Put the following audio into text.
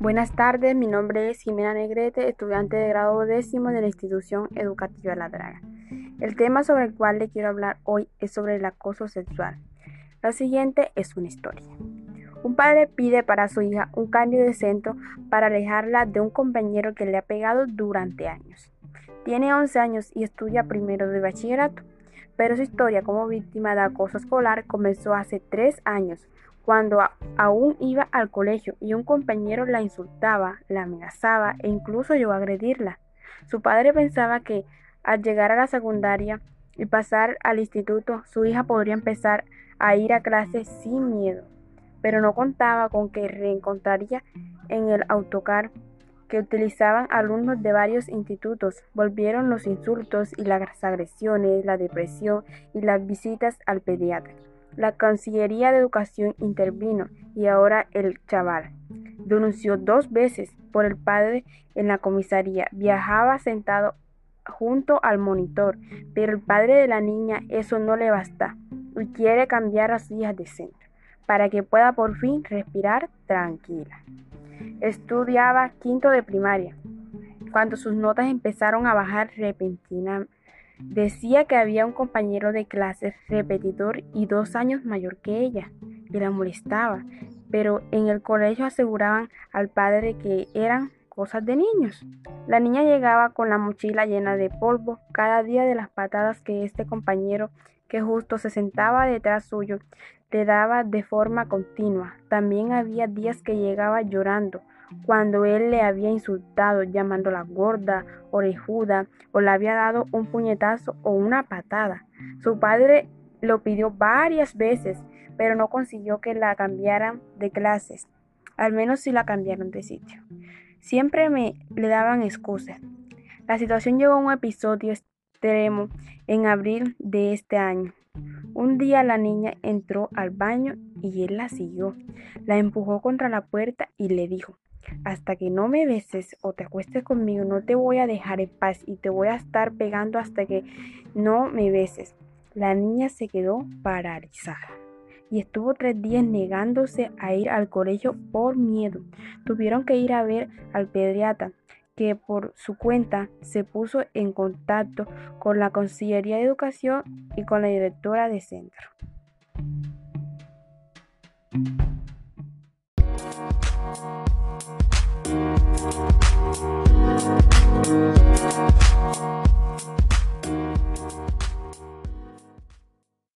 Buenas tardes, mi nombre es Jimena Negrete, estudiante de grado décimo de la institución educativa La Draga. El tema sobre el cual le quiero hablar hoy es sobre el acoso sexual. La siguiente es una historia. Un padre pide para su hija un cambio de centro para alejarla de un compañero que le ha pegado durante años. Tiene 11 años y estudia primero de bachillerato, pero su historia como víctima de acoso escolar comenzó hace 3 años cuando aún iba al colegio y un compañero la insultaba, la amenazaba e incluso llegó a agredirla. Su padre pensaba que al llegar a la secundaria y pasar al instituto, su hija podría empezar a ir a clases sin miedo, pero no contaba con que reencontraría en el autocar que utilizaban alumnos de varios institutos. Volvieron los insultos y las agresiones, la depresión y las visitas al pediatra. La Cancillería de Educación intervino y ahora el chaval denunció dos veces por el padre en la comisaría. Viajaba sentado junto al monitor, pero el padre de la niña eso no le basta y quiere cambiar a su hija de centro para que pueda por fin respirar tranquila. Estudiaba quinto de primaria cuando sus notas empezaron a bajar repentinamente Decía que había un compañero de clase repetidor y dos años mayor que ella, y la molestaba, pero en el colegio aseguraban al padre que eran cosas de niños. La niña llegaba con la mochila llena de polvo cada día de las patadas que este compañero, que justo se sentaba detrás suyo, le daba de forma continua. También había días que llegaba llorando, cuando él le había insultado llamándola gorda, orejuda o le había dado un puñetazo o una patada. Su padre lo pidió varias veces, pero no consiguió que la cambiaran de clases, al menos si la cambiaron de sitio. Siempre me le daban excusas. La situación llegó a un episodio extremo en abril de este año. Un día la niña entró al baño y él la siguió. La empujó contra la puerta y le dijo, hasta que no me beses o te acuestes conmigo, no te voy a dejar en paz y te voy a estar pegando hasta que no me beses. La niña se quedó paralizada y estuvo tres días negándose a ir al colegio por miedo. Tuvieron que ir a ver al pediatra, que por su cuenta se puso en contacto con la Consellería de Educación y con la directora de centro.